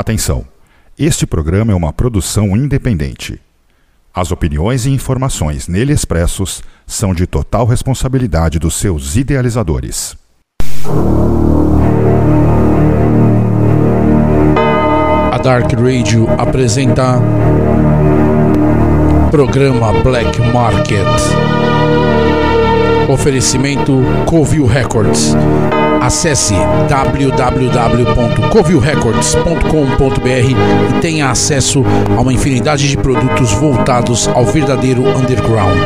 Atenção! Este programa é uma produção independente. As opiniões e informações nele expressos são de total responsabilidade dos seus idealizadores. A Dark Radio apresenta Programa Black Market. Oferecimento Covil Records. Acesse www.covilrecords.com.br e tenha acesso a uma infinidade de produtos voltados ao verdadeiro underground.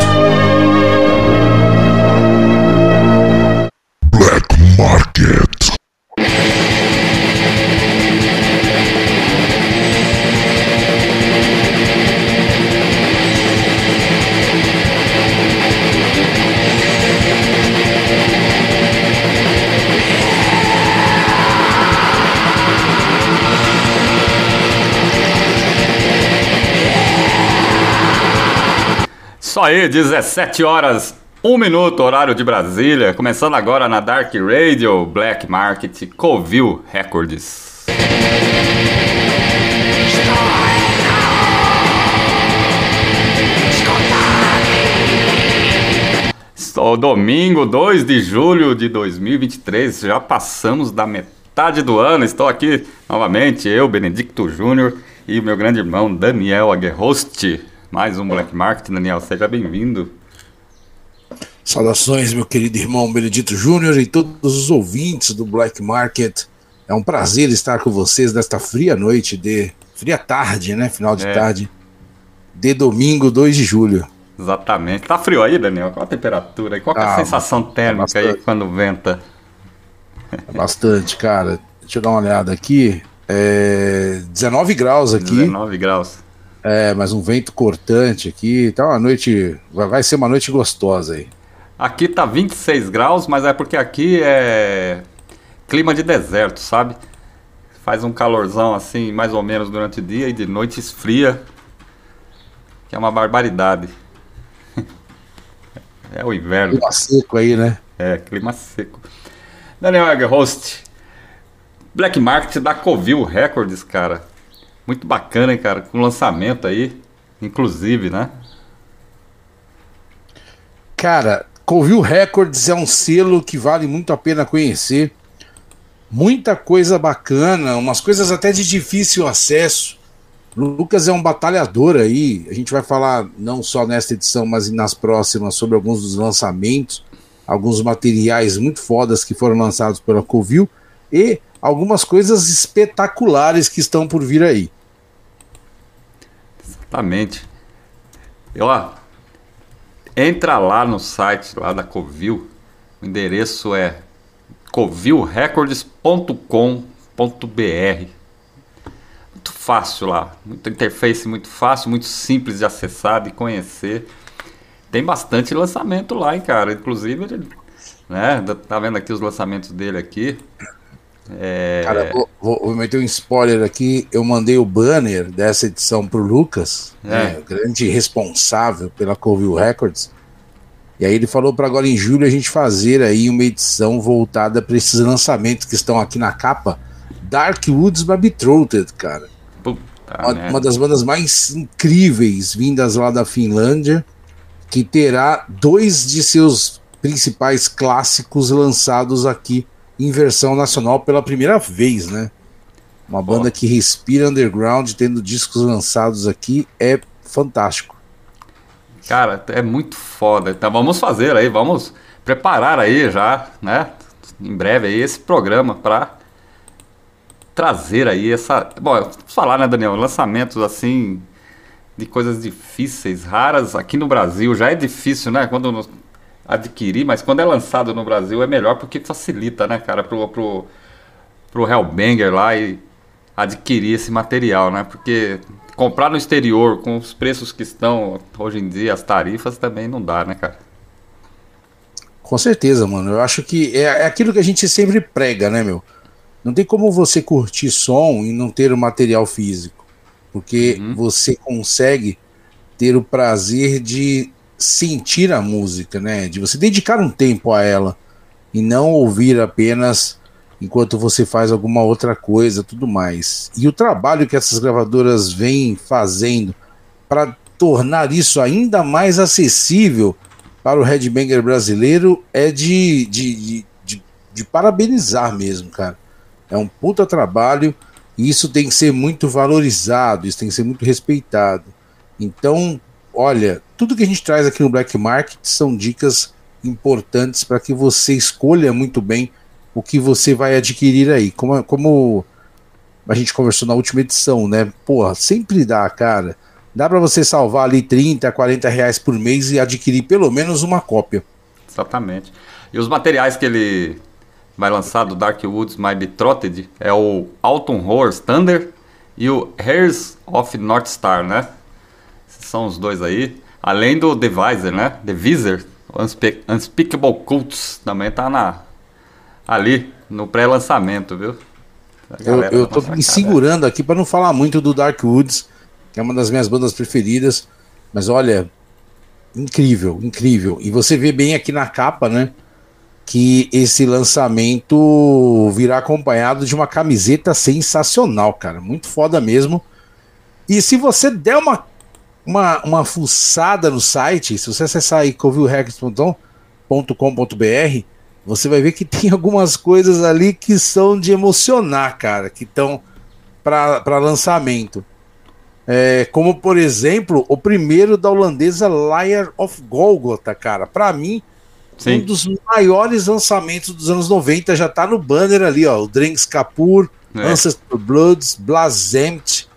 Aí, 17 horas, 1 minuto, horário de Brasília. Começando agora na Dark Radio, Black Market, Covil Records. Estou domingo, 2 de julho de 2023. Já passamos da metade do ano. Estou aqui novamente, eu, Benedicto Júnior, e meu grande irmão Daniel Aguerhost. Mais um Black Market, Daniel, seja bem-vindo. Saudações, meu querido irmão Benedito Júnior e todos os ouvintes do Black Market. É um prazer estar com vocês nesta fria noite de. fria tarde, né? Final de É. tarde. De domingo, 2 de julho. Exatamente. Tá frio aí, Daniel? Qual a temperatura? Qual é a Ah, sensação térmica aí bastante. quando venta? É bastante, cara. Deixa eu dar uma olhada aqui. É 19 graus aqui. 19 graus. É, mas um vento cortante aqui. Tá uma noite. Vai ser uma noite gostosa aí. Aqui tá 26 graus, mas é porque aqui é clima de deserto, sabe? Faz um calorzão assim, mais ou menos durante o dia e de noite esfria. Que é uma barbaridade. É o inverno. Clima seco aí, né? É, clima seco. Daniel Host, Black Market da Covil Records, cara. Muito bacana, hein, cara? Com lançamento aí, inclusive, né? Cara, Covil Records é um selo que vale muito a pena conhecer. Muita coisa bacana, umas coisas até de difícil acesso. Lucas é um batalhador aí. A gente vai falar não só nesta edição, mas nas próximas sobre alguns dos lançamentos, alguns materiais muito fodas que foram lançados pela Covil e algumas coisas espetaculares que estão por vir aí. Exatamente. E, ó, entra lá no site lá da Covil. O endereço é covilrecords.com.br. Muito fácil lá, muita interface muito fácil, muito simples de acessar, de conhecer. Tem bastante lançamento lá, hein, cara. Inclusive, né? Tá vendo aqui os lançamentos dele aqui. É, Cara, vou, vou- meter um spoiler aqui. Eu mandei o banner dessa edição pro Lucas, É. né, grande responsável pela Covil Records. E aí ele falou para agora em julho a gente fazer aí uma edição voltada para esses lançamentos que estão aqui na capa. Dark Woods by Betrothed, cara. puta Uma, merda. uma das bandas mais incríveis vindas lá da Finlândia, que terá dois de seus principais clássicos lançados aqui em versão nacional pela primeira vez, né? Uma banda que respira underground, tendo discos lançados aqui, é fantástico. Cara, é muito foda. Então vamos fazer aí, vamos preparar aí já, né? Em breve aí esse programa para trazer aí essa. Bom, falar, né, Daniel? Lançamentos assim de coisas difíceis, raras aqui no Brasil. Já é difícil, né? Quando adquirir, mas quando é lançado no Brasil é melhor porque facilita, né, cara, pro, pro, pro Hellbanger lá e adquirir esse material, né? Porque comprar no exterior com os preços que estão hoje em dia, as tarifas também não dá, né, cara? Com certeza, mano. Eu acho que é, é aquilo que a gente sempre prega, né, meu? Não tem como você curtir som e não ter o material físico. Porque você consegue ter o prazer de sentir a música, né? De você dedicar um tempo a ela e não ouvir apenas enquanto você faz alguma outra coisa, tudo mais. E o trabalho que essas gravadoras vêm fazendo para tornar isso ainda mais acessível para o headbanger brasileiro é de, de, de, de, de parabenizar mesmo, cara. É um puta trabalho e isso tem que ser muito valorizado, isso tem que ser muito respeitado. Então, olha, tudo que a gente traz aqui no Black Market são dicas importantes para que você escolha muito bem o que você vai adquirir aí. Como, como a gente conversou na última edição, né? Porra, sempre dá, cara. Dá para você salvar ali 30, 40 reais por mês e adquirir pelo menos uma cópia. Exatamente. E os materiais que ele vai lançar do Dark Woods My Betrothed é o Alton Horror Thunder e o Hairs of North Star, né? São os dois aí. Além do Deviser, né? Deviser, Unspe Unspeakable Cults também tá na, ali no pré-lançamento, viu? Eu, eu tô me segurando aqui para não falar muito do Dark Woods, que é uma das minhas bandas preferidas. Mas olha, incrível, incrível. E você vê bem aqui na capa, né? Que esse lançamento virá acompanhado de uma camiseta sensacional, cara. Muito foda mesmo. E se você der uma uma, uma fuçada no site, se você acessar aí covilrecords.com.br, você vai ver que tem algumas coisas ali que são de emocionar, cara, que estão para lançamento. É, como, por exemplo, o primeiro da holandesa Liar of Golgotha, cara. Para mim, Sim. um dos maiores lançamentos dos anos 90 já tá no banner ali, ó. O Drenks Kapoor, é. Ancestor Bloods, Blazemt,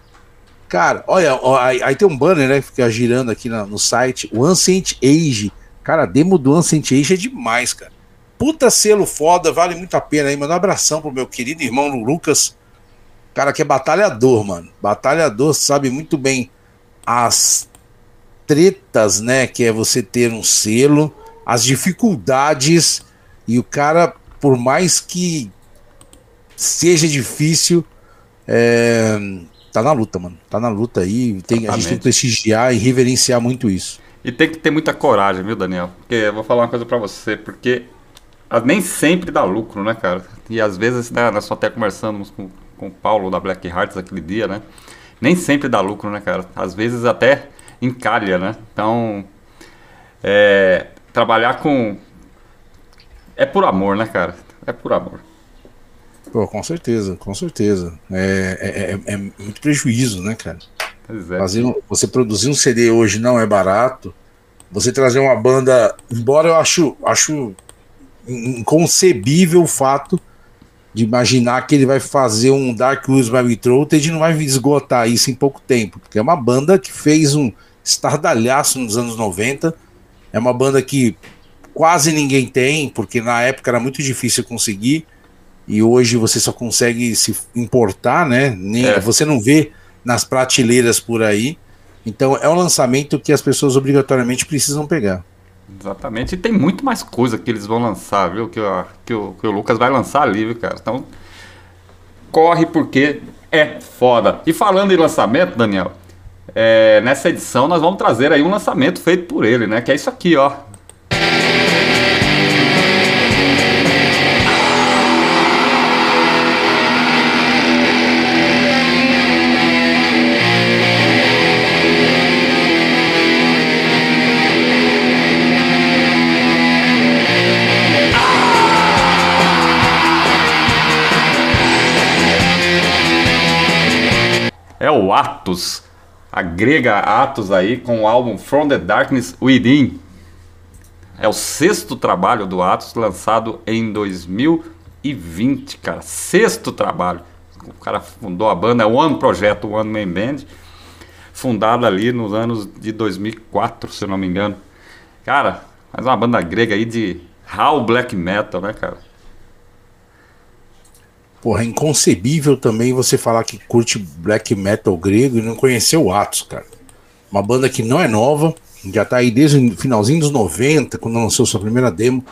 Cara, olha, aí, tem um banner, né? Que fica girando aqui na, no site. O Ancient Age. Cara, a demo do Ancient Age é demais, cara. Puta selo foda, vale muito a pena aí. Manda um abração pro meu querido irmão Lucas. Cara que é batalhador, mano. Batalhador sabe muito bem as tretas, né? Que é você ter um selo, as dificuldades. E o cara, por mais que seja difícil, é, tá na luta, mano. Tá na luta aí. Tem, a gente tem que prestigiar e reverenciar muito isso. E tem que ter muita coragem, viu, Daniel? Porque eu vou falar uma coisa para você, porque nem sempre dá lucro, né, cara? E às vezes, né, nós só até conversamos com, com o Paulo da Black Hearts aquele dia, né? Nem sempre dá lucro, né, cara? Às vezes até encalha, né? Então, é, trabalhar com. É por amor, né, cara? É por amor. Pô, com certeza, com certeza. É, é, é, é muito prejuízo, né, cara? É. Fazer, você produzir um CD hoje não é barato. Você trazer uma banda. Embora eu acho, acho inconcebível o fato de imaginar que ele vai fazer um Dark Woods by Betrothed e não vai esgotar isso em pouco tempo. Porque é uma banda que fez um estardalhaço nos anos 90. É uma banda que quase ninguém tem, porque na época era muito difícil conseguir e hoje você só consegue se importar, né? Nem, é. Você não vê nas prateleiras por aí. Então é um lançamento que as pessoas obrigatoriamente precisam pegar. Exatamente, e tem muito mais coisa que eles vão lançar, viu? Que, o, que, o, que o Lucas vai lançar ali, viu, cara? Então, corre porque é foda. E falando em lançamento, Daniel, é, nessa edição nós vamos trazer aí um lançamento feito por ele, né? Que é isso aqui, ó. É o Atos, a grega Atos aí, com o álbum From the Darkness Within. É o sexto trabalho do Atos, lançado em 2020, cara. Sexto trabalho. O cara fundou a banda, é o One Projeto, One Man Band, fundada ali nos anos de 2004, se eu não me engano. Cara, mais uma banda grega aí de How Black Metal, né, cara? Porra, é inconcebível também você falar que curte black metal grego e não conhecer o Atos, cara. Uma banda que não é nova, já tá aí desde o finalzinho dos 90, quando lançou sua primeira demo.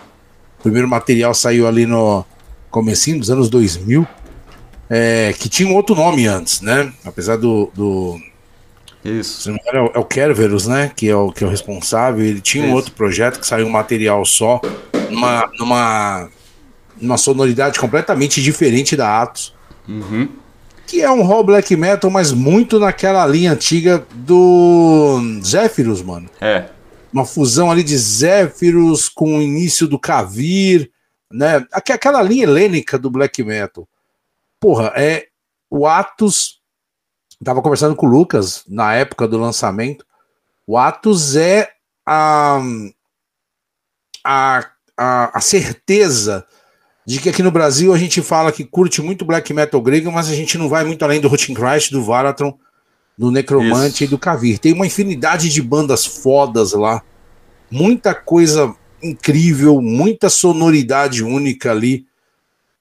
O primeiro material saiu ali no comecinho dos anos 2000, é, que tinha um outro nome antes, né? Apesar do... do Isso. É o, é o Kerberos, né? Que é o, que é o responsável. Ele tinha Isso. um outro projeto que saiu um material só, numa, numa uma sonoridade completamente diferente da Atos. Uhum. Que é um hall black metal, mas muito naquela linha antiga do Zéfiros, mano. É. Uma fusão ali de Zéfiros com o início do Kavir, né? Aqu- Aquela linha helênica do black metal. Porra, é o Atos. Tava conversando com o Lucas na época do lançamento. O Atos é a, a, a, a certeza de que aqui no Brasil a gente fala que curte muito black metal grego, mas a gente não vai muito além do Rotten Christ, do Varatron, do Necromante Isso. e do Kavir. Tem uma infinidade de bandas fodas lá, muita coisa incrível, muita sonoridade única ali.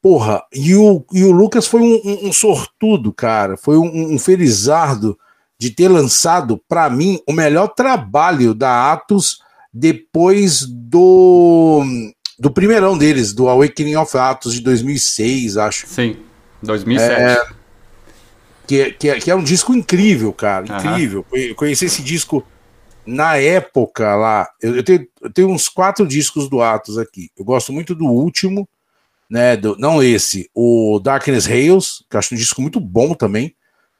Porra, e o, e o Lucas foi um, um- um sortudo, cara. Foi um, um felizardo de ter lançado, pra mim, o melhor trabalho da Atos depois do, do primeirão deles, do Awakening of Atos de 2006, acho. Sim. 2007. Que, é- que, é- que é um disco incrível, cara. Incrível. Eu conheci esse disco na época lá. Eu, eu tenho, eu tenho uns quatro discos do Atos aqui. Eu gosto muito do último, né? Do, não esse, o Darkness Rails, que eu acho um disco muito bom também.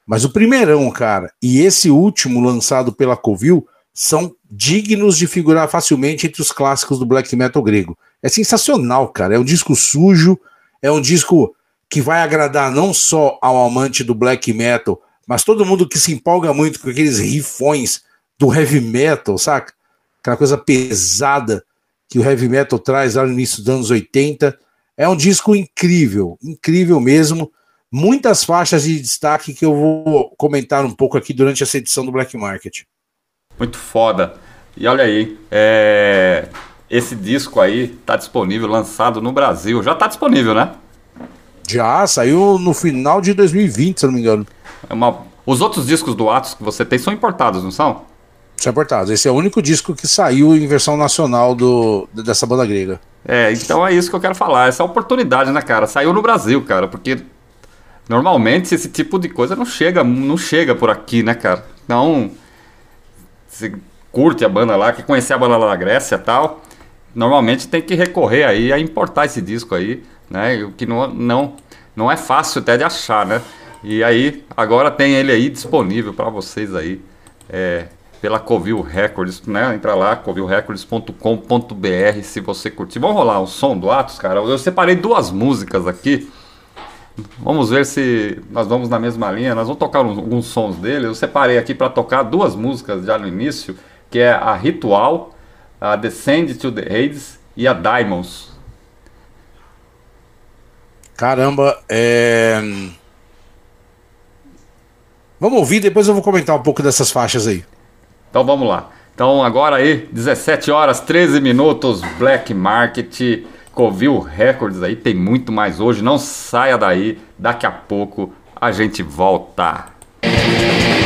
Mas o primeirão, cara, e esse último lançado pela Covil são dignos de figurar facilmente entre os clássicos do black metal grego. É sensacional, cara. É um disco sujo, é um disco que vai agradar não só ao amante do black metal, mas todo mundo que se empolga muito com aqueles rifões do heavy metal, saca? Aquela coisa pesada que o heavy metal traz lá no início dos anos 80. É um disco incrível, incrível mesmo. Muitas faixas de destaque que eu vou comentar um pouco aqui durante essa edição do Black Market. Muito foda. E olha aí, é, esse disco aí tá disponível, lançado no Brasil. Já tá disponível, né? Já saiu no final de 2020, se eu não me engano. É uma... Os outros discos do Atos que você tem são importados, não são? Isso é importado. Esse é o único disco que saiu em versão nacional do, dessa banda grega. É, então é isso que eu quero falar. Essa oportunidade, né, cara? Saiu no Brasil, cara, porque normalmente esse tipo de coisa não chega, não chega por aqui, né, cara? Então, você curte a banda lá, quer conhecer a banda lá da Grécia e tal, normalmente tem que recorrer aí a importar esse disco aí, né? O que não, não, não é fácil até de achar, né? E aí, agora tem ele aí disponível para vocês aí, é, pela Covil Records, né? Entra lá, covilrecords.com.br se você curtir. Vamos rolar o som do Atos, cara? Eu separei duas músicas aqui. Vamos ver se nós vamos na mesma linha. Nós vamos tocar uns- alguns sons dele. Eu separei aqui para tocar duas músicas já no início, que é a Ritual, a Descend to the Hades e a Diamonds. Caramba, é. Vamos ouvir, depois eu vou comentar um pouco dessas faixas aí. Então vamos lá. Então agora aí, 17 horas 13 minutos, Black Market, Covil Records aí, tem muito mais hoje. Não saia daí, daqui a pouco a gente volta. Black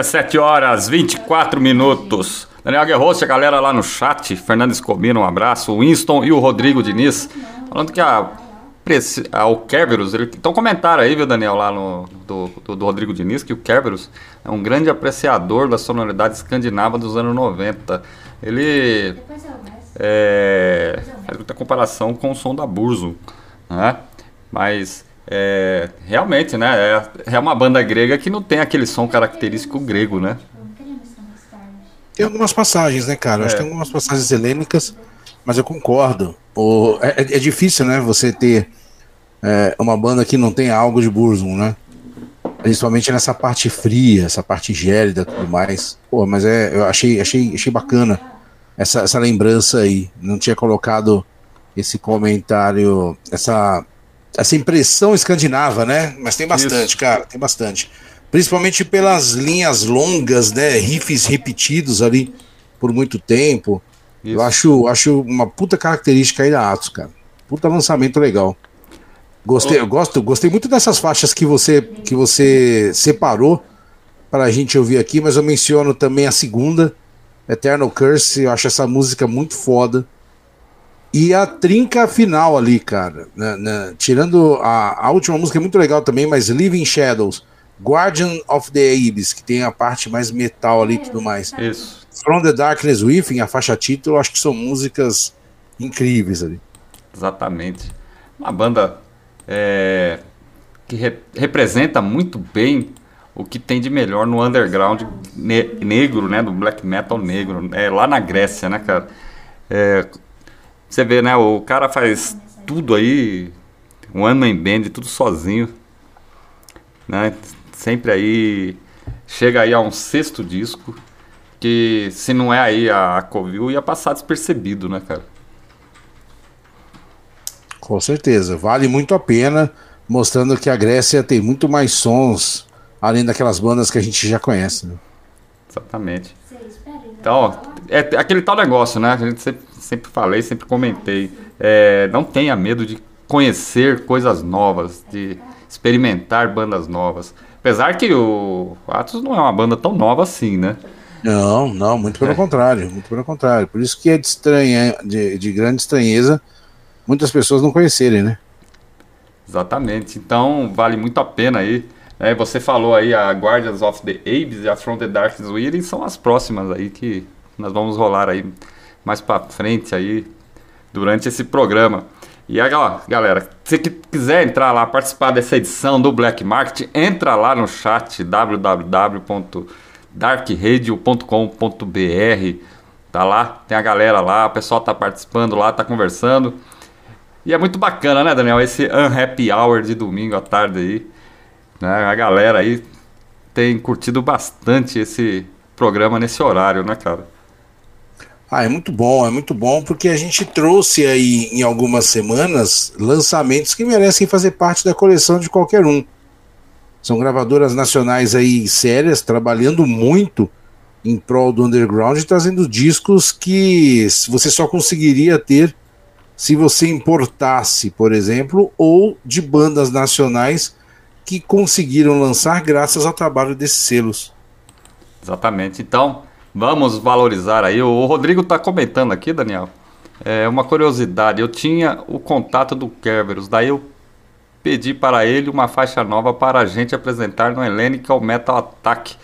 17 horas 24 minutos. Daniel Guerroso, a galera lá no chat, Fernando Escobino, um abraço, Winston e o Rodrigo Diniz, falando que a, a- o Kerberos, então comentaram aí, viu, Daniel, lá no, do, do, do Rodrigo Diniz, que o Kerberos é um grande apreciador da sonoridade escandinava dos anos 90. Ele é, faz muita comparação com o som da Burzo, né? Mas é, realmente, né? É, é uma banda grega que não tem aquele som característico grego, né? Tem algumas passagens, né, cara? Acho que É. tem algumas passagens helênicas, mas eu concordo. O, é, é- é difícil, né, você ter é, uma banda que não tem algo de Burzum, né? Principalmente nessa parte fria, essa parte gélida e tudo mais. Pô, mas é, eu achei, achei, achei bacana essa, essa lembrança aí. Não tinha colocado esse comentário, essa, essa impressão escandinava, né? Mas tem bastante, Isso. cara, tem bastante. Principalmente pelas linhas longas, né? Riffs repetidos ali por muito tempo. Isso. Eu acho, acho uma puta característica aí da Atos, cara. Puta lançamento legal. Gostei, eu gosto, gostei muito dessas faixas que você que você separou pra gente ouvir aqui, mas eu menciono também a segunda, Eternal Curse, eu acho essa música muito foda. E a trinca final ali, cara. né, né, tirando a, a última música é muito legal também, mas Living Shadows, Guardian of the Abyss, que tem a parte mais metal ali e tudo mais. Isso. From the Darkness Within, a faixa título, acho que são músicas incríveis ali. Exatamente. Uma banda é, que re- representa muito bem o que tem de melhor no underground ne- negro, né? Do black metal negro, é, lá na Grécia, né, cara? É, você vê, né? O cara faz tudo aí, um one man band, tudo sozinho, né? Sempre aí chega aí a um sexto disco que se não é aí a Covil ia passar despercebido, né, cara? Com certeza, vale muito a pena, mostrando que a Grécia tem muito mais sons, além daquelas bandas que a gente já conhece. Né? Exatamente. Então, é aquele tal negócio, né? A gente sempre, sempre falei, sempre comentei. É, não tenha medo de conhecer coisas novas, de experimentar bandas novas. Apesar que o Atos não é uma banda tão nova assim, né? Não, não, muito pelo É. contrário, muito pelo contrário. Por isso que é de, estranha, de, de grande estranheza muitas pessoas não conhecerem, né? Exatamente. Então, vale muito a pena aí. né? você falou aí a Guardians of the Abyss e a From the Darkness Within são as próximas aí que nós vamos rolar aí mais pra frente aí durante esse programa. E aí, ó, galera, se quiser entrar lá, participar dessa edição do Black Market, entra lá no chat www.darkradio.com.br. Tá lá, tem a galera lá, o pessoal tá participando lá, tá conversando. E é muito bacana, né, Daniel? Esse Unhappy Hour de domingo à tarde aí. Né? A galera aí tem curtido bastante esse programa nesse horário, né, cara? Ah, é muito bom, é muito bom porque a gente trouxe aí em algumas semanas lançamentos que merecem fazer parte da coleção de qualquer um. São gravadoras nacionais aí sérias, trabalhando muito em prol do underground, trazendo discos que você só conseguiria ter se você importasse, por exemplo, ou de bandas nacionais que conseguiram lançar graças ao trabalho desses selos. Exatamente. Então, vamos valorizar aí. O Rodrigo está comentando aqui, Daniel. É uma curiosidade. Eu tinha o contato do Kerberos, daí eu pedi para ele uma faixa nova para a gente apresentar no Hellenic Metal Attack.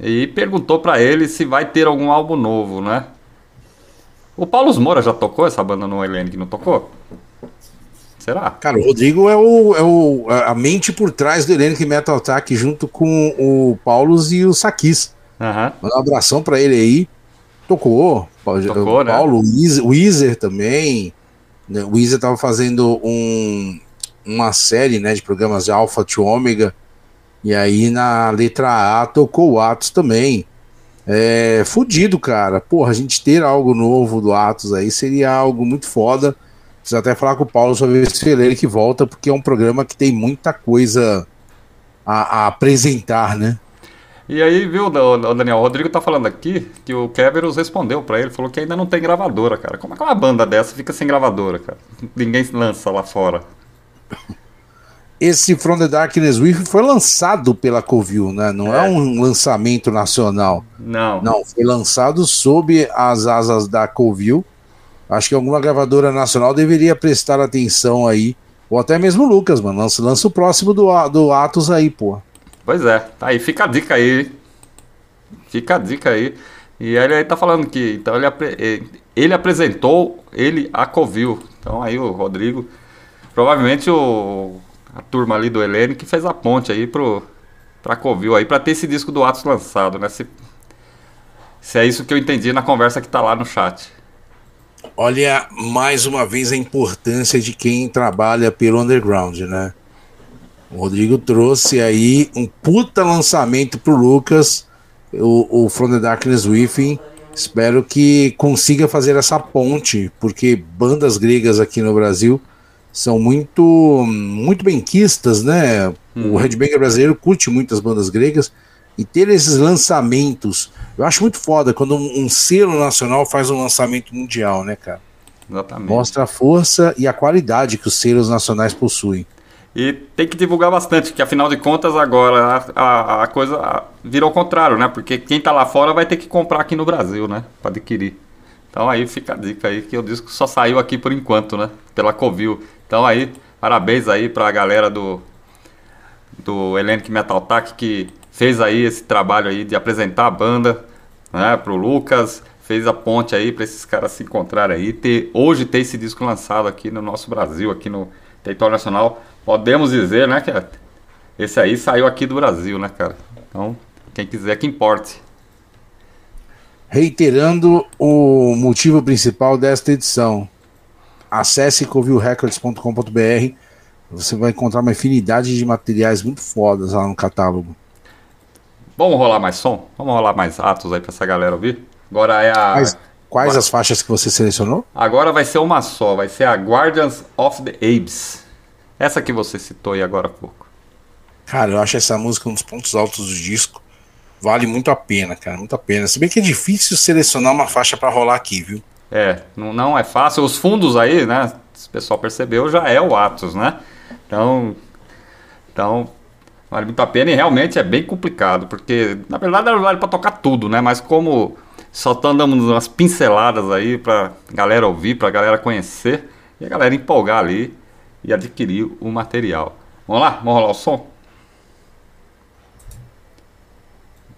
E perguntou para ele se vai ter algum álbum novo, né? O Paulo Moura já tocou essa banda no Hellenic, não tocou? Será? Cara, o Rodrigo é, o, é o, a mente por trás do Hellenic Metal Attack junto com o Paulo e o Sakis. Uhum. Manda um abração pra ele aí. Tocou. Tocou, o Paulo, né? o Weezer também. Né, o Weezer tava fazendo um, uma série né, de programas de Alpha to Ômega. E aí na letra A tocou o Atos também. É fudido, cara. Porra, a gente ter algo novo do Atos aí seria algo muito foda. Preciso até falar com o Paulo sobre esse ele que volta, porque é um programa que tem muita coisa a, a apresentar, né? E aí, viu, Daniel, o Rodrigo tá falando aqui que o Keverus respondeu para ele, falou que ainda não tem gravadora, cara. Como é que uma banda dessa fica sem gravadora, cara? Ninguém lança lá fora. esse From the Darkness With foi lançado pela Covil, né? Não é. é. um lançamento nacional. Não. Não, foi lançado sob as asas da Covil. Acho que alguma gravadora nacional deveria prestar atenção aí. Ou até mesmo o Lucas, mano. Lança, lança o próximo do, do Atos aí, pô. Pois é, tá aí, fica a dica aí. Fica a dica aí. E ele aí tá falando que então ele, ele apresentou ele a Covil. Então aí o Rodrigo, provavelmente o a turma ali do Helene que fez a ponte aí pro, pra Covil aí, pra ter esse disco do Atos lançado, né? Se, se é isso que eu entendi na conversa que tá lá no chat. Olha, mais uma vez a importância de quem trabalha pelo underground, né? O Rodrigo trouxe aí um puta lançamento pro Lucas, o, o From the Darkness Within. Espero que consiga fazer essa ponte, porque bandas gregas aqui no Brasil são muito muito benquistas, né? Uhum. O headbanger brasileiro curte muitas bandas gregas e ter esses lançamentos, eu acho muito foda quando um, um, selo nacional faz um lançamento mundial, né, cara? Exatamente. Mostra a força e a qualidade que os selos nacionais possuem. E tem que divulgar bastante, que afinal de contas agora a, a, a coisa virou o contrário, né? Porque quem tá lá fora vai ter que comprar aqui no Brasil, né? Para adquirir. Então aí fica a dica aí que o disco só saiu aqui por enquanto, né? Pela Covil. Então aí, parabéns aí pra galera do do Hellenic Metal Tac que fez aí esse trabalho aí de apresentar a banda, né, pro Lucas, fez a ponte aí para esses caras se encontrarem aí, ter hoje ter esse disco lançado aqui no nosso Brasil, aqui no território nacional. Podemos dizer, né, que esse aí saiu aqui do Brasil, né, cara? Então, quem quiser que importe. Reiterando o motivo principal desta edição, acesse covilrecords.com.br. Você vai encontrar uma infinidade de materiais muito fodas lá no catálogo. Vamos rolar mais som? Vamos rolar mais atos aí pra essa galera ouvir? Agora é a. Quais, quais as faixas que você selecionou? Agora vai ser uma só, vai ser a Guardians of the Apes. Essa que você citou aí agora há pouco. Cara, eu acho essa música um dos pontos altos do disco. Vale muito a pena, cara, muito a pena. Se bem que é difícil selecionar uma faixa para rolar aqui, viu? É, não, não é fácil. Os fundos aí, né? Se o pessoal percebeu, já é o Atos, né? Então, então vale muito a pena e realmente é bem complicado, porque na verdade era vale para tocar tudo, né? Mas como só estão dando umas pinceladas aí pra galera ouvir, pra galera conhecer e a galera empolgar ali e adquirir o material. Vamos lá? Vamos rolar o som?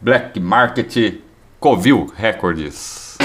Black Market Covil Records.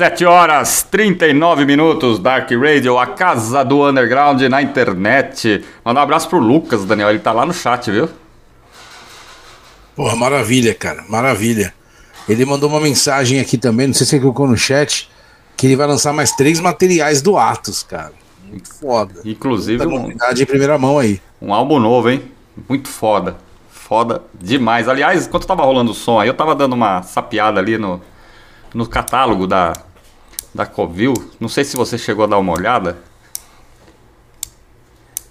17 horas 39 minutos, Dark Radio, a casa do underground na internet. Mandar um abraço pro Lucas, Daniel, ele tá lá no chat, viu? Porra, maravilha, cara, maravilha. Ele mandou uma mensagem aqui também, não sei se ele colocou no chat, que ele vai lançar mais três materiais do Atos, cara. Muito foda. Inclusive um, em primeira mão aí. um álbum novo, hein? Muito foda. Foda demais. Aliás, enquanto tava rolando o som aí, eu tava dando uma sapiada ali no, no catálogo da, da Covil. Não sei se você chegou a dar uma olhada.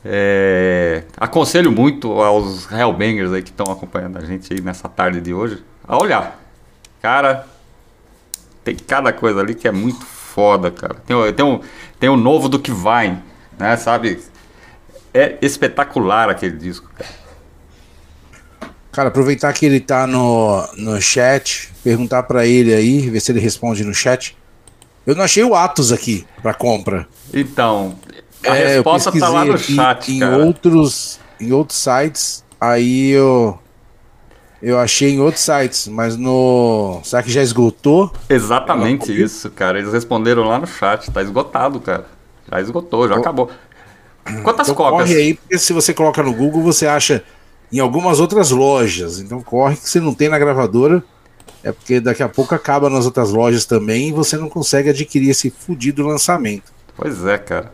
É, aconselho muito aos Hellbangers aí que estão acompanhando a gente aí nessa tarde de hoje a olhar. Cara, tem cada coisa ali que é muito foda, cara. Tem, tem, um, tem o novo do que vai, né? Sabe? É espetacular aquele disco, cara. Cara, aproveitar que ele tá no, no chat, perguntar pra ele aí, ver se ele responde no chat. Eu não achei o Atos aqui pra compra. Então, a É, resposta tá lá no aqui chat, em cara. outros em outros sites, aí eu eu achei em outros sites, mas no será que já esgotou? Exatamente isso, cara. Eles responderam lá no chat. Tá esgotado, cara. Já esgotou, já acabou. Quantas Então cópias? corre aí, porque se você coloca no Google, você acha em algumas outras lojas. Então corre que você não tem na gravadora. É porque daqui a pouco acaba nas outras lojas também e você não consegue adquirir esse fudido lançamento. Pois é, cara.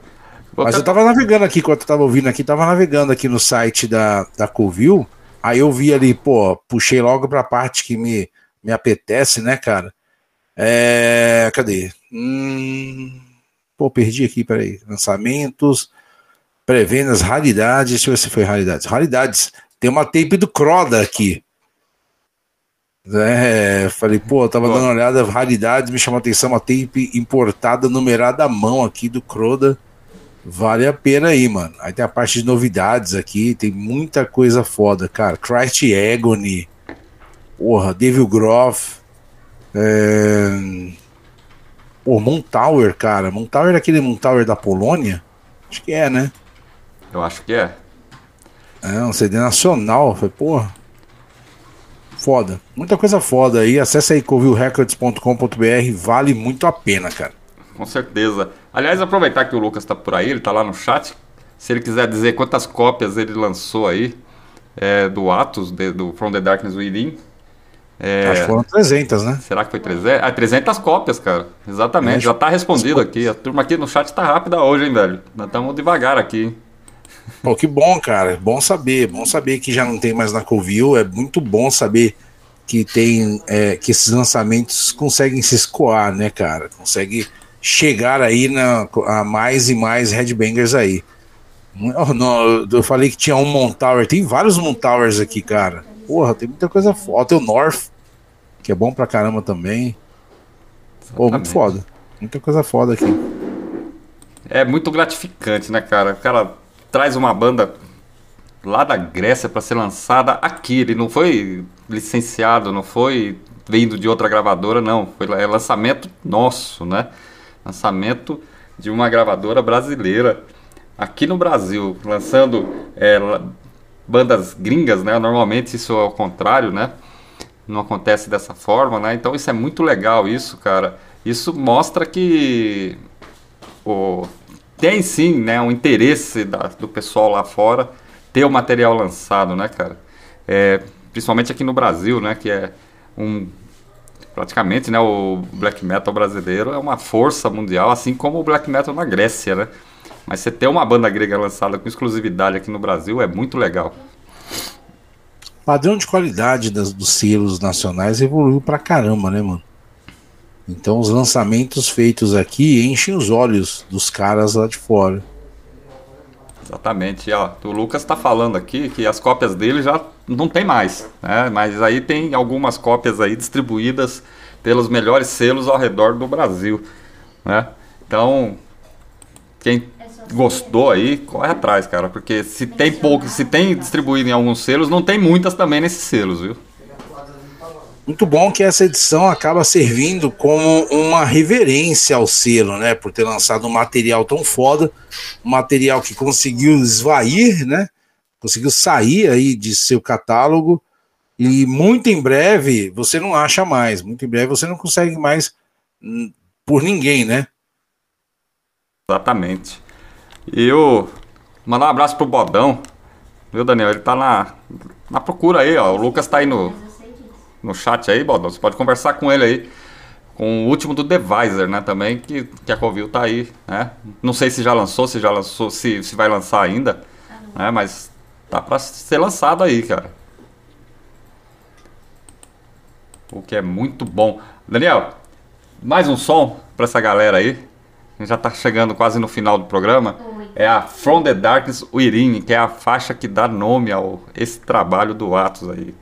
Vou Mas até- eu tava navegando aqui, enquanto eu tava ouvindo aqui, tava navegando aqui no site da, da Covil. Aí eu vi ali, pô, puxei logo pra parte que me, me apetece, né, cara? É. Cadê? Hum, pô, perdi aqui, peraí. Lançamentos, pré-vendas, raridades. Deixa eu ver se foi raridades. Raridades. Tem uma tape do Croda aqui. É, falei, pô, tava Pô. dando uma olhada, raridades, me chamou a atenção uma tape importada, numerada à mão aqui do Croda. Vale a pena aí, mano. Aí tem a parte de novidades aqui, tem muita coisa foda, cara. Christ Agony, porra, Devil Groff, é... pô, Montower, cara. Montower é aquele Montower da Polônia? Acho que é, né? Eu acho que é. É, um CD nacional. Falei, porra. Foda. Muita coisa foda aí. Acesse aí covilrecords.com.br. Vale muito a pena, cara. Com certeza. Aliás, aproveitar que o Lucas tá por aí, ele tá lá no chat. Se ele quiser dizer quantas cópias ele lançou aí é, do Atos, de- do From the Darkness Within. É, Acho que foram 300, né? Será que foi 300? Ah, 300 cópias, cara. Exatamente, É, já tá respondido aqui. A turma aqui no chat tá rápida hoje, hein, velho. Nós estamos devagar aqui. hein? Pô, que bom, cara. Bom saber. Bom saber que já não tem mais na Covil. É muito bom saber que tem é, que esses lançamentos conseguem se escoar, né, cara? Consegue chegar aí na, a mais e mais headbangers aí. Oh, não, eu falei que tinha um Montower. Tem vários Montowers aqui, cara. Porra, tem muita coisa foda. Tem o North, que é bom pra caramba também. Pô, muito foda. Muita coisa foda aqui. É muito gratificante, né, cara? O cara traz uma banda lá da Grécia para ser lançada aqui. Ele não foi licenciado, não foi vindo de outra gravadora, não. Foi é lançamento nosso, né? Lançamento de uma gravadora brasileira aqui no Brasil, lançando é, bandas gringas, né? Normalmente isso é o contrário, né? Não acontece dessa forma, né? Então isso é muito legal, isso, cara. Isso mostra que o, tem sim, né, um interesse da- do pessoal lá fora ter o material lançado, né, cara? É, principalmente aqui no Brasil, né, que é um praticamente, né, o black metal brasileiro é uma força mundial, assim como o black metal na Grécia, né? Mas você ter uma banda grega lançada com exclusividade aqui no Brasil é muito legal. padrão de qualidade das- dos selos nacionais evoluiu pra caramba, né, mano? Então os lançamentos feitos aqui enchem os olhos dos caras lá de fora. Exatamente, ó. O Lucas está falando aqui que as cópias dele já não tem mais, né? Mas aí tem algumas cópias aí distribuídas pelos melhores selos ao redor do Brasil, né? Então, quem gostou aí, corre atrás, cara, porque se tem pouco, se tem distribuído em alguns selos, não tem muitas também nesses selos, viu? Muito bom que essa edição acaba servindo como uma reverência ao selo, né? Por ter lançado um material tão foda, um material que conseguiu esvair, né? Conseguiu sair aí de seu catálogo E muito em breve você não acha mais. Muito em breve você não consegue mais hum, por ninguém, né? Exatamente. E eu mandar um abraço pro Bodão. Viu, Daniel? Ele tá na, na procura aí, ó. O Lucas tá aí no, no chat aí, Bodão. Você pode conversar com ele aí. Com o último do Deviser, né? Também, que, que a Covil tá aí, né? Não sei se já lançou, se já lançou, se, se vai lançar ainda, né? Mas tá pra ser lançado aí, cara. O que é muito bom. Daniel, mais um som pra essa galera aí. A gente já tá chegando quase no final do programa. É a From the Darkness Within, que é a faixa que dá nome ao esse trabalho do Atos aí.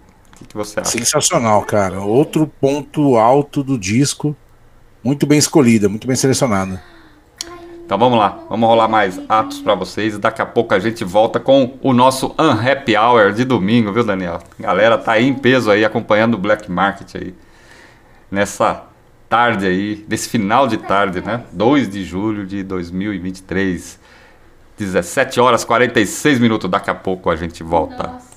Que, que você acha? Sensacional, cara. Outro ponto alto do disco. Muito bem escolhida, muito bem selecionada. Então vamos lá, vamos rolar mais atos pra vocês. Daqui a pouco a gente volta com o nosso Unhappy Hour de domingo, viu, Daniel? Galera tá aí em peso aí acompanhando o Black Market aí. Nessa tarde aí, desse final de tarde, né? 2 de julho de 2023. 17 horas 46 minutos. Daqui a pouco a gente volta. Black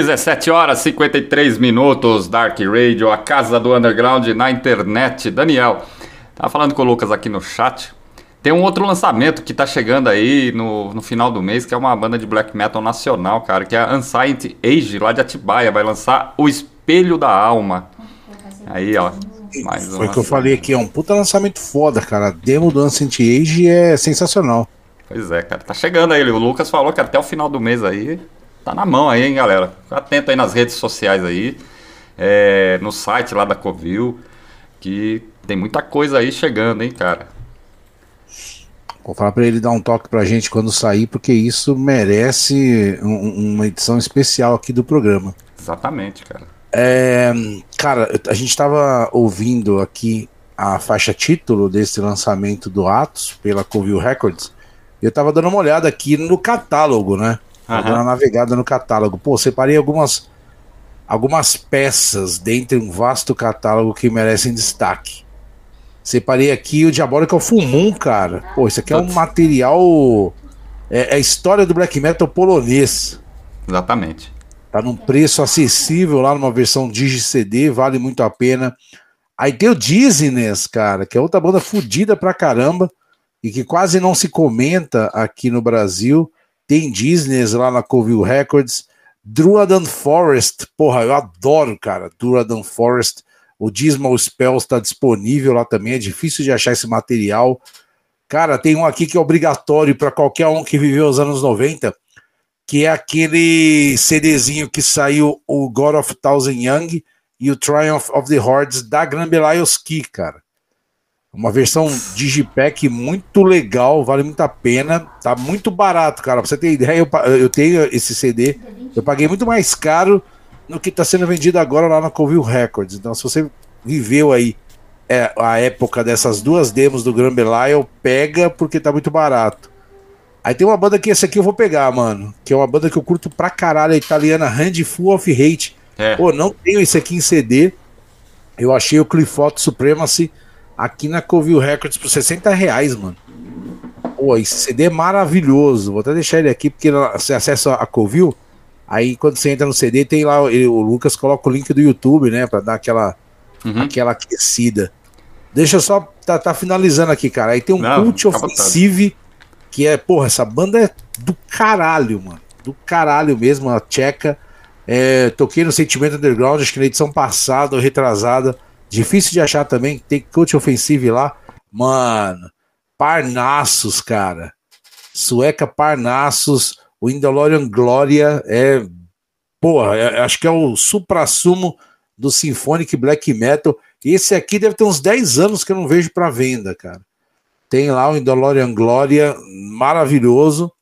17 horas e 53 minutos, Dark Radio, a casa do underground na internet. Daniel, tava falando com o Lucas aqui no chat. Tem um outro lançamento que tá chegando aí no, no final do mês, que é uma banda de black metal nacional, cara, que é a Unsigned Age, lá de Atibaia. Vai lançar O Espelho da Alma. Aí, ó. Mais Foi o que eu falei aqui, é um puta lançamento foda, cara. A demo do Ancient Age é sensacional. Pois é, cara. Tá chegando aí. O Lucas falou que até o final do mês aí tá na mão aí, hein, galera. Fica atento aí nas redes sociais aí. É, no site lá da Covil. Que tem muita coisa aí chegando, hein, cara. Vou falar pra ele dar um toque pra gente quando sair, porque isso merece um- uma edição especial aqui do programa. Exatamente, cara. É, cara, a gente estava ouvindo aqui a faixa título desse lançamento do Atos pela Covil Records. Eu tava dando uma olhada aqui no catálogo, né? Aham. dando uma navegada no catálogo. Pô, separei algumas algumas peças dentre um vasto catálogo que merecem destaque. Separei aqui o Diabolical Full Moon, cara. Pô, isso aqui é um material. É, é a história do black metal polonês. Exatamente. Tá num preço acessível lá numa versão Digi CD, vale muito a pena. Aí tem o Dizziness, cara, que é outra banda fodida pra caramba e que quase não se comenta aqui no Brasil. Tem Dizziness lá na Covil Records. Druadan Forest, porra, eu adoro, cara, Druadan Forest. O Dismal Spells está disponível lá também, é difícil de achar esse material. Cara, tem um aqui que é obrigatório para qualquer um que viveu os anos 90, que é aquele CDzinho que saiu o God of Thousand Young e o Triumph of the Hordes da Granbelioski, cara. Uma versão digipack muito legal, vale muito a pena. Tá muito barato, cara. Pra você ter ideia, eu, eu tenho esse CD. Eu paguei muito mais caro no que tá sendo vendido agora lá na Covil Records. Então, se você viveu aí é, a época dessas duas demos do Grand Belial, pega porque tá muito barato. Aí tem uma banda que esse aqui eu vou pegar, mano. Que é uma banda que eu curto pra caralho, a italiana Handful of Hate. É. Pô, não tenho esse aqui em CD. Eu achei o Clifoto Supremacy aqui na Covil Records por 60 reais, mano. Pô, esse CD é maravilhoso. Vou até deixar ele aqui, porque você acessa a Covil. Aí quando você entra no CD, tem lá, ele- o Lucas coloca o link do YouTube, né? Pra dar aquela, Uhum. aquela aquecida. Deixa eu só tá, tá finalizando aqui, cara. Aí tem um Não, Cult. Offensive, que é, porra, essa banda é do caralho, mano. Do caralho mesmo, a tcheca. É, toquei no Sentimento Underground, acho que na edição passada ou retrasada. Difícil de achar também, tem Cult Offensive lá. Mano, Parnassus, cara. Sueca Parnassus, o Indolorian Glória é. Porra, é- acho que é o supra-sumo do Symphonic Black Metal. Esse aqui deve ter uns 10 anos que eu não vejo para venda, cara. Tem lá o Indolorian Glória, maravilhoso.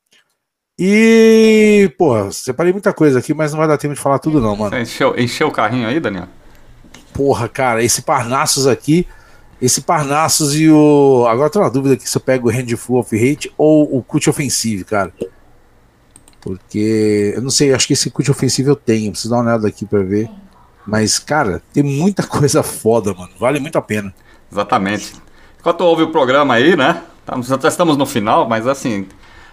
E, porra, separei muita coisa aqui, mas não vai dar tempo de falar tudo, não, mano. Encheu, encheu o carrinho aí, Daniel? Porra, cara, esse Parnassus aqui, esse Parnassus e o. Agora tô na dúvida aqui se eu pego o Handful of Hate ou o Cult Offensive, cara. Porque eu não sei, acho que esse Cult Offensive eu tenho, preciso dar uma olhada aqui pra ver. Mas, cara, tem muita coisa foda, mano. Vale muito a pena. Exatamente. Enquanto ouve o programa aí, né? Estamos- Já estamos no final, mas assim,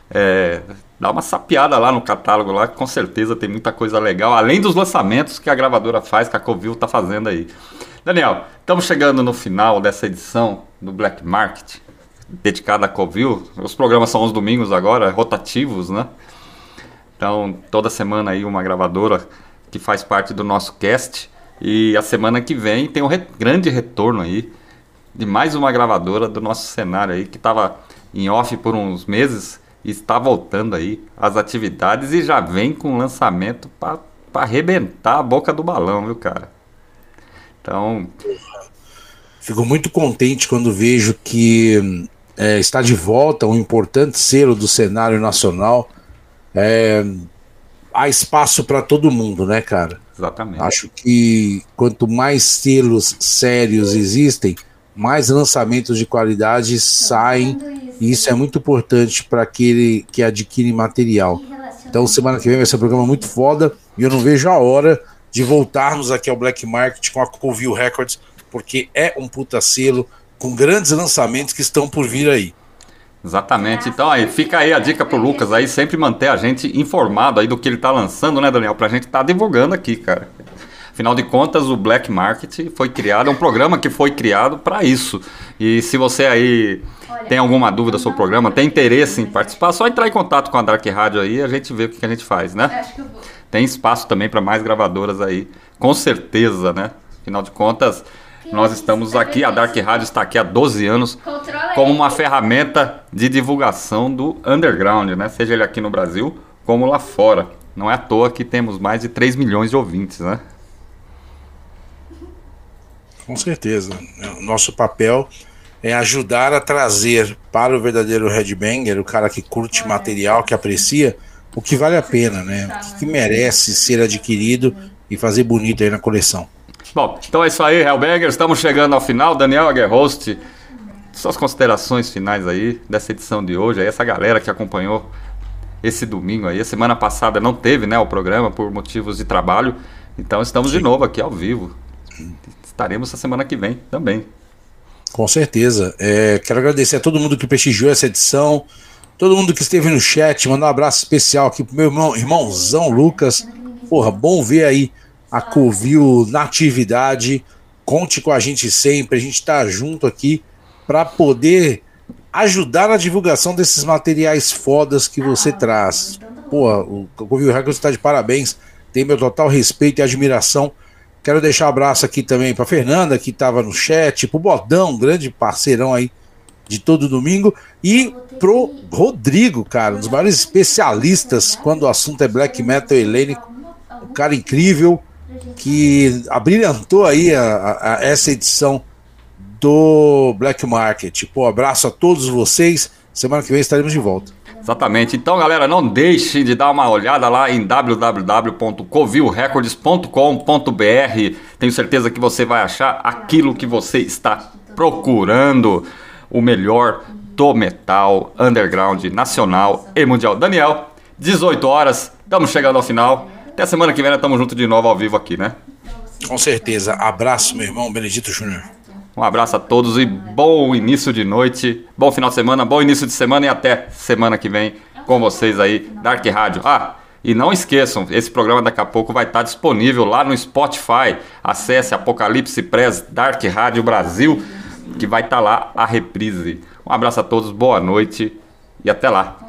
é, dá uma sapiada lá no catálogo lá, que com certeza tem muita coisa legal, além dos lançamentos que a gravadora faz, que a Covil tá fazendo aí. Daniel, estamos chegando no final dessa edição do Black Market, dedicada à Covil. Os programas são os domingos agora, rotativos, né? Então, toda semana aí uma gravadora que faz parte do nosso cast. E a semana que vem tem um re- grande retorno aí de mais uma gravadora do nosso cenário aí que estava em off por uns meses está voltando aí às atividades e já vem com lançamento para arrebentar a boca do balão, viu, cara? Então, Fico muito contente quando vejo que é, está de volta um importante selo do cenário nacional. É, há espaço para todo mundo, né, cara? exatamente. Acho que quanto mais selos sérios existem, mais lançamentos de qualidade saem, e isso é muito importante para aquele que adquire material. Então, semana que vem vai ser um programa muito foda, e eu não vejo a hora de voltarmos aqui ao Black Market com a Covil Records, porque é um puta selo com grandes lançamentos que estão por vir aí. Exatamente. Então aí, fica aí a dica pro Lucas aí, sempre manter a gente informado aí do que ele tá lançando, né, Daniel? Pra gente tá divulgando aqui, cara. Afinal de contas, o Black Market foi criado, é um programa que foi criado para isso. E se você aí tem alguma dúvida sobre o programa, tem interesse em participar, só entrar em contato com a Dark Rádio aí e a gente vê o que a gente faz, né? Tem espaço também para mais gravadoras aí, com certeza, né? Afinal de contas, nós estamos aqui, a Dark Rádio está aqui há 12 anos como uma ferramenta de divulgação do underground, né? Seja ele aqui no Brasil como lá fora. Não é à toa que temos mais de 3 milhões de ouvintes, né? Com certeza. O nosso papel é ajudar a trazer para o verdadeiro headbanger, o cara que curte material, que aprecia, o que vale a pena, né? O que merece ser adquirido e fazer bonito aí na coleção. Bom, então é isso aí, Hellbangers. Estamos chegando ao final. Daniel Aguerhost, suas considerações finais aí dessa edição de hoje, aí essa galera que acompanhou esse domingo aí. A semana passada não teve, né, o programa por motivos de trabalho. Então estamos Sim. de novo aqui ao vivo estaremos a semana que vem também. Com certeza. É, quero agradecer a todo mundo que prestigiou essa edição, todo mundo que esteve no chat, mandar um abraço especial aqui pro meu irmão, irmãozão Lucas. Porra, bom ver aí a Covil na atividade. Conte com a gente sempre, a gente tá junto aqui para poder ajudar na divulgação desses materiais fodas que você traz. Porra, o Covil Records está de parabéns, tem meu total respeito e admiração Quero deixar um abraço aqui também para Fernanda, que estava no chat, pro Bodão, grande parceirão aí de todo domingo, e pro Rodrigo, cara, um dos maiores especialistas quando o assunto é black metal helênico, um cara incrível que abrilhantou aí a, a, a essa edição do Black Market. Pô, abraço a todos vocês. Semana que vem estaremos de volta. Exatamente. Então, galera, não deixe de dar uma olhada lá em www.covilrecords.com.br. Tenho certeza que você vai achar aquilo que você está procurando. O melhor do metal underground nacional e mundial. Daniel, 18 horas, estamos chegando ao final. Até semana que vem, estamos juntos de novo ao vivo aqui, né? Com certeza. Abraço, meu irmão Benedito Júnior. Um abraço a todos e bom início de noite, bom final de semana, bom início de semana e até semana que vem com vocês aí, Dark Rádio. Ah, e não esqueçam, esse programa daqui a pouco vai estar disponível lá no Spotify. Acesse Apocalipse Press Dark Rádio Brasil, que vai estar lá a reprise. Um abraço a todos, boa noite e até lá.